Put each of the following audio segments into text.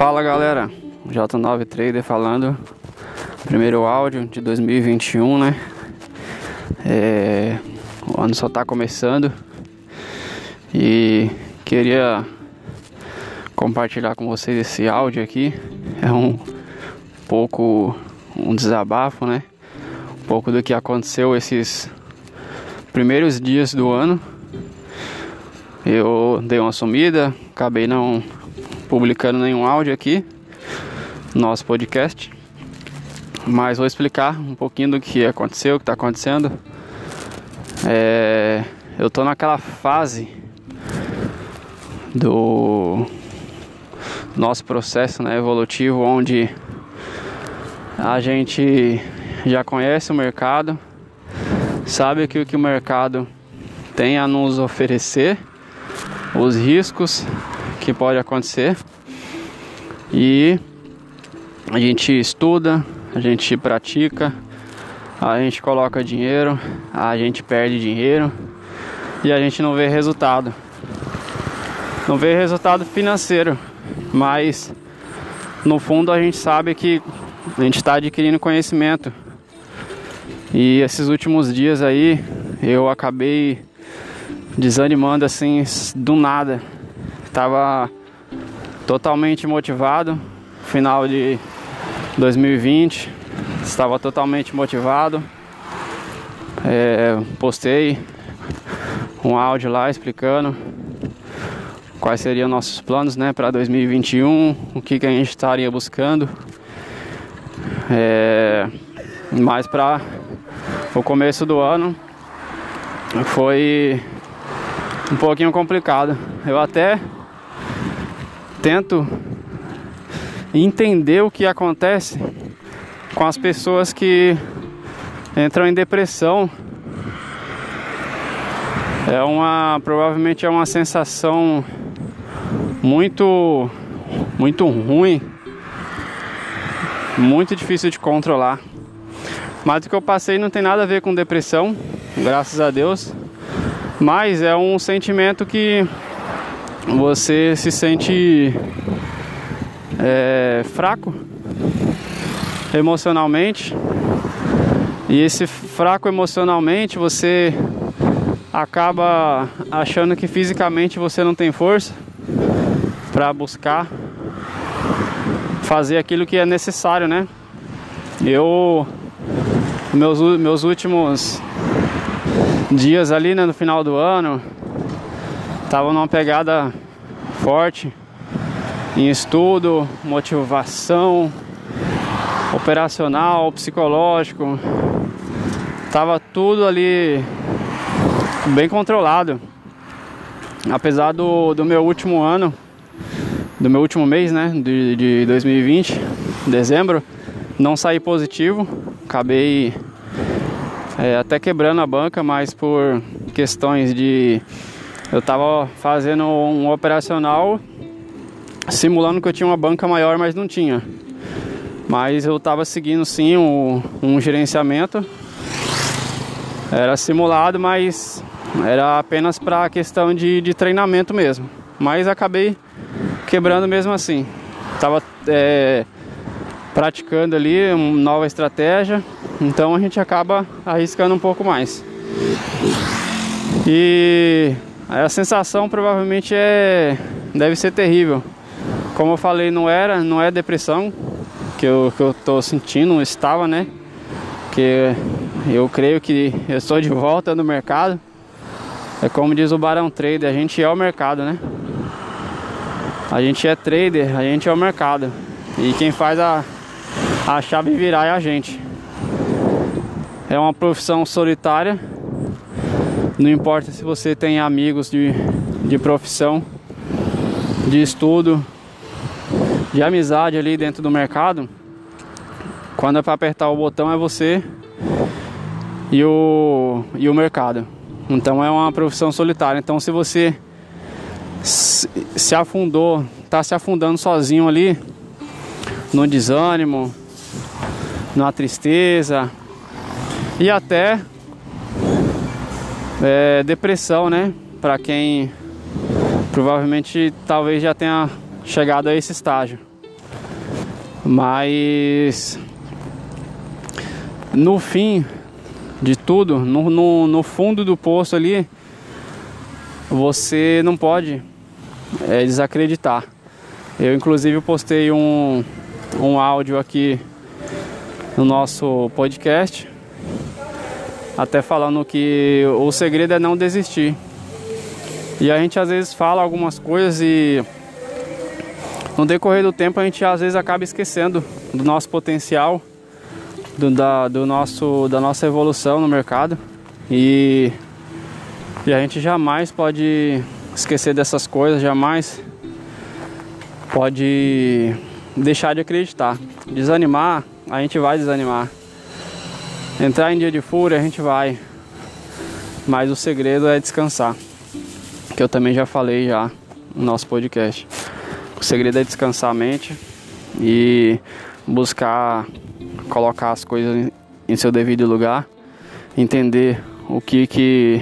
Fala galera, J9 Trader falando. Primeiro áudio de 2021, né? É, o ano só tá começando e queria compartilhar com vocês esse áudio aqui. É um pouco um desabafo, né? Um pouco do que aconteceu esses primeiros dias do ano. Eu dei uma sumida, acabei não publicando nenhum áudio aqui no nosso podcast. Mas vou explicar um pouquinho do que aconteceu, o que está acontecendo. É, eu estou naquela fase do nosso processo né, evolutivo onde a gente já conhece o mercado, sabe que o que o mercado tem a nos oferecer, os riscos que pode acontecer e a gente estuda, a gente pratica, a gente coloca dinheiro, a gente perde dinheiro e a gente não vê resultado. Não vê resultado financeiro, mas no fundo a gente sabe que a gente está adquirindo conhecimento. E esses últimos dias aí eu acabei desanimando assim do nada. Tava totalmente motivado, final de 2020, estava totalmente motivado. É, postei um áudio lá explicando quais seriam nossos planos né, para 2021, o que, que a gente estaria buscando. É, mas para o começo do ano foi um pouquinho complicado. Eu até tento entender o que acontece com as pessoas que entram em depressão. É uma provavelmente é uma sensação muito muito ruim, muito difícil de controlar. Mas o que eu passei não tem nada a ver com depressão, graças a Deus. Mas é um sentimento que você se sente é, fraco emocionalmente. E esse fraco emocionalmente você acaba achando que fisicamente você não tem força para buscar fazer aquilo que é necessário, né? Eu meus meus últimos dias ali né, no final do ano tava numa pegada forte em estudo, motivação, operacional, psicológico. Tava tudo ali bem controlado. Apesar do, do meu último ano, do meu último mês, né, de, de 2020, dezembro, não sair positivo. Acabei é, até quebrando a banca, mas por questões de eu tava fazendo um operacional simulando que eu tinha uma banca maior, mas não tinha. Mas eu tava seguindo sim um, um gerenciamento. Era simulado, mas era apenas para questão de, de treinamento mesmo. Mas acabei quebrando mesmo assim. Tava é, praticando ali uma nova estratégia, então a gente acaba arriscando um pouco mais. E a sensação provavelmente é deve ser terrível. Como eu falei, não era, não é depressão que eu, que eu tô sentindo, estava, né? Que eu creio que eu estou de volta no mercado. É como diz o Barão Trader, a gente é o mercado, né? A gente é trader, a gente é o mercado. E quem faz a, a chave virar é a gente. É uma profissão solitária não importa se você tem amigos de, de profissão, de estudo, de amizade ali dentro do mercado. Quando é para apertar o botão é você e o, e o mercado. Então é uma profissão solitária. Então se você se afundou, está se afundando sozinho ali, no desânimo, na tristeza e até é, depressão, né? Para quem provavelmente talvez já tenha chegado a esse estágio. Mas no fim de tudo, no, no, no fundo do poço ali, você não pode é, desacreditar. Eu inclusive postei um, um áudio aqui no nosso podcast, até falando que o segredo é não desistir. E a gente às vezes fala algumas coisas e no decorrer do tempo a gente às vezes acaba esquecendo do nosso potencial, do, da, do nosso, da nossa evolução no mercado e, e a gente jamais pode esquecer dessas coisas, jamais pode deixar de acreditar. Desanimar, a gente vai desanimar. Entrar em dia de fúria, a gente vai. Mas o segredo é descansar. Que eu também já falei já no nosso podcast. O segredo é descansar a mente e buscar colocar as coisas em seu devido lugar, entender o que que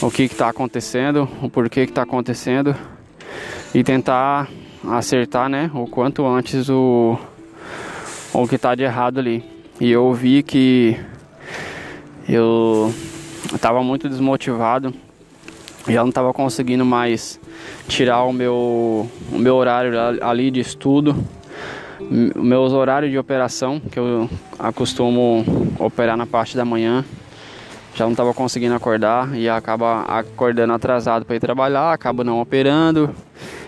o que está acontecendo, o porquê que está acontecendo e tentar acertar, né, o quanto antes o o que está de errado ali. E eu vi que eu estava muito desmotivado, já não estava conseguindo mais tirar o meu, o meu horário ali de estudo, meus horários de operação, que eu acostumo operar na parte da manhã, já não estava conseguindo acordar e acaba acordando atrasado para ir trabalhar, acaba não operando.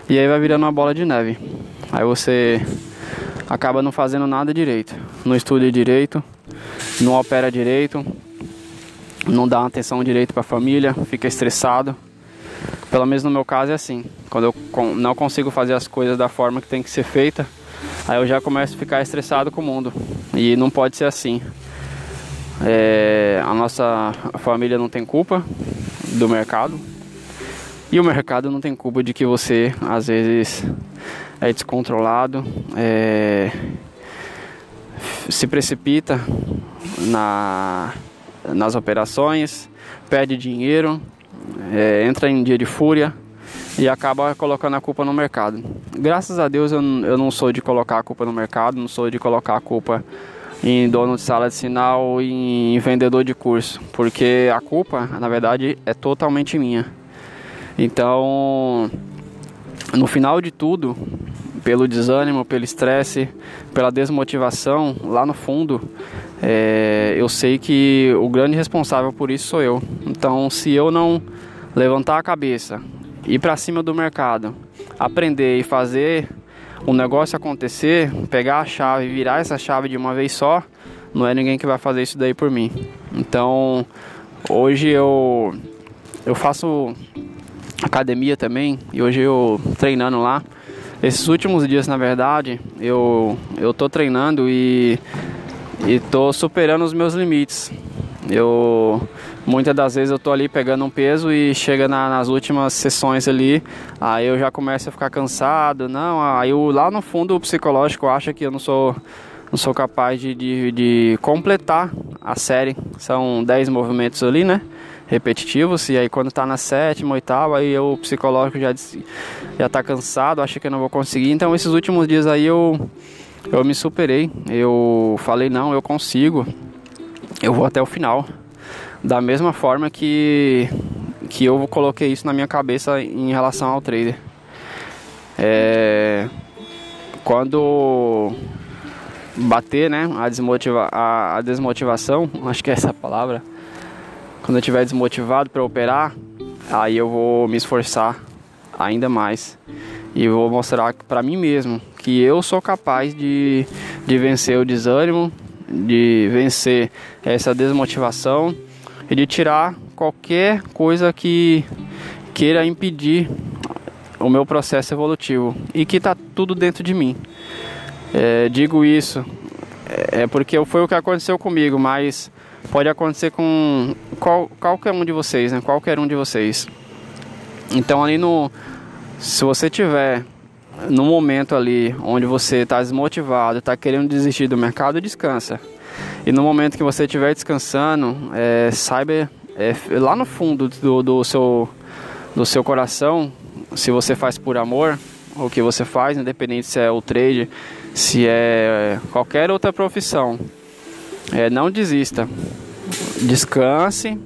E aí vai virando uma bola de neve. Aí você acaba não fazendo nada direito, não estuda direito, não opera direito, não dá atenção direito para a família, fica estressado pelo menos no meu caso é assim. Quando eu não consigo fazer as coisas da forma que tem que ser feita, aí eu já começo a ficar estressado com o mundo. E não pode ser assim. É, a nossa família não tem culpa do mercado. E o mercado não tem culpa de que você às vezes é descontrolado, é, se precipita na, nas operações, perde dinheiro é, entra em dia de fúria e acaba colocando a culpa no mercado. Graças a Deus eu, eu não sou de colocar a culpa no mercado, não sou de colocar a culpa em dono de sala de sinal em vendedor de curso, porque a culpa, na verdade, é totalmente minha. Então, no final de tudo, pelo desânimo, pelo estresse, pela desmotivação, lá no fundo, é, eu sei que o grande responsável por isso sou eu. Então, se eu não levantar a cabeça, ir para cima do mercado, aprender e fazer o negócio acontecer, pegar a chave virar essa chave de uma vez só, não é ninguém que vai fazer isso daí por mim. Então, hoje eu eu faço academia também e hoje eu treinando lá. Esses últimos dias, na verdade, eu eu tô treinando e e tô superando os meus limites. Eu muitas das vezes eu tô ali pegando um peso e chega na, nas últimas sessões ali, aí eu já começo a ficar cansado. Não, aí eu, lá no fundo o psicológico acha que eu não sou não sou capaz de, de, de completar a série. São 10 movimentos ali, né? Repetitivos, e aí quando tá na sétima, oitava, aí eu, o psicológico já, já tá cansado, acha que eu não vou conseguir. Então esses últimos dias aí eu eu me superei. Eu falei, não, eu consigo. Eu vou até o final. Da mesma forma que, que eu coloquei isso na minha cabeça em relação ao trader. É, quando bater né, a, desmotiva, a, a desmotivação, acho que é essa a palavra. Quando eu estiver desmotivado para operar, aí eu vou me esforçar ainda mais e vou mostrar para mim mesmo que eu sou capaz de, de vencer o desânimo, de vencer essa desmotivação e de tirar qualquer coisa que queira impedir o meu processo evolutivo e que está tudo dentro de mim. É, digo isso é porque foi o que aconteceu comigo, mas pode acontecer com qual, qualquer um de vocês, né? Qualquer um de vocês. Então ali no se você tiver no momento ali onde você está desmotivado, está querendo desistir do mercado, descansa. E no momento que você estiver descansando, é, saiba é, lá no fundo do, do, seu, do seu coração, se você faz por amor, o que você faz, independente se é o trade, se é qualquer outra profissão, é, não desista. Descanse,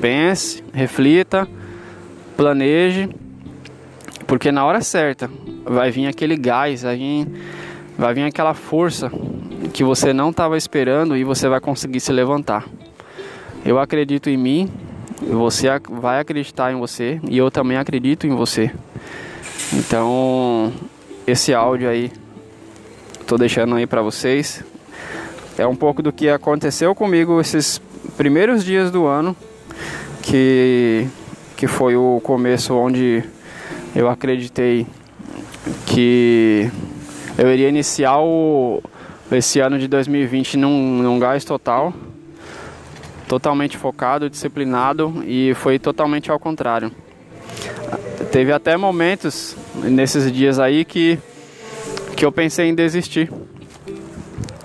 pense, reflita, planeje, porque na hora certa vai vir aquele gás, vai vir, vai vir aquela força que você não estava esperando e você vai conseguir se levantar. Eu acredito em mim, você vai acreditar em você e eu também acredito em você. Então, esse áudio aí tô deixando aí para vocês é um pouco do que aconteceu comigo esses primeiros dias do ano, que que foi o começo onde eu acreditei que eu iria iniciar o, esse ano de 2020 num, num gás total totalmente focado, disciplinado e foi totalmente ao contrário. Teve até momentos nesses dias aí que, que eu pensei em desistir.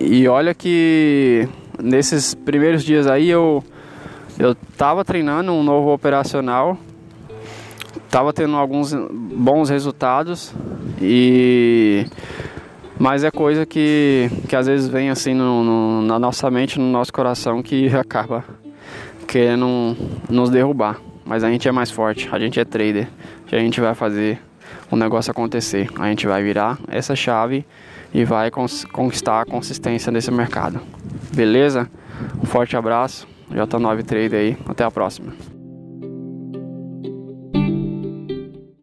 E olha que nesses primeiros dias aí eu eu tava treinando um novo operacional, tava tendo alguns bons resultados e mas é coisa que, que às vezes vem assim no, no, na nossa mente, no nosso coração, que acaba querendo nos derrubar. Mas a gente é mais forte, a gente é trader, a gente vai fazer o negócio acontecer. A gente vai virar essa chave e vai conquistar a consistência nesse mercado. Beleza? Um forte abraço, J9 Trader aí, até a próxima.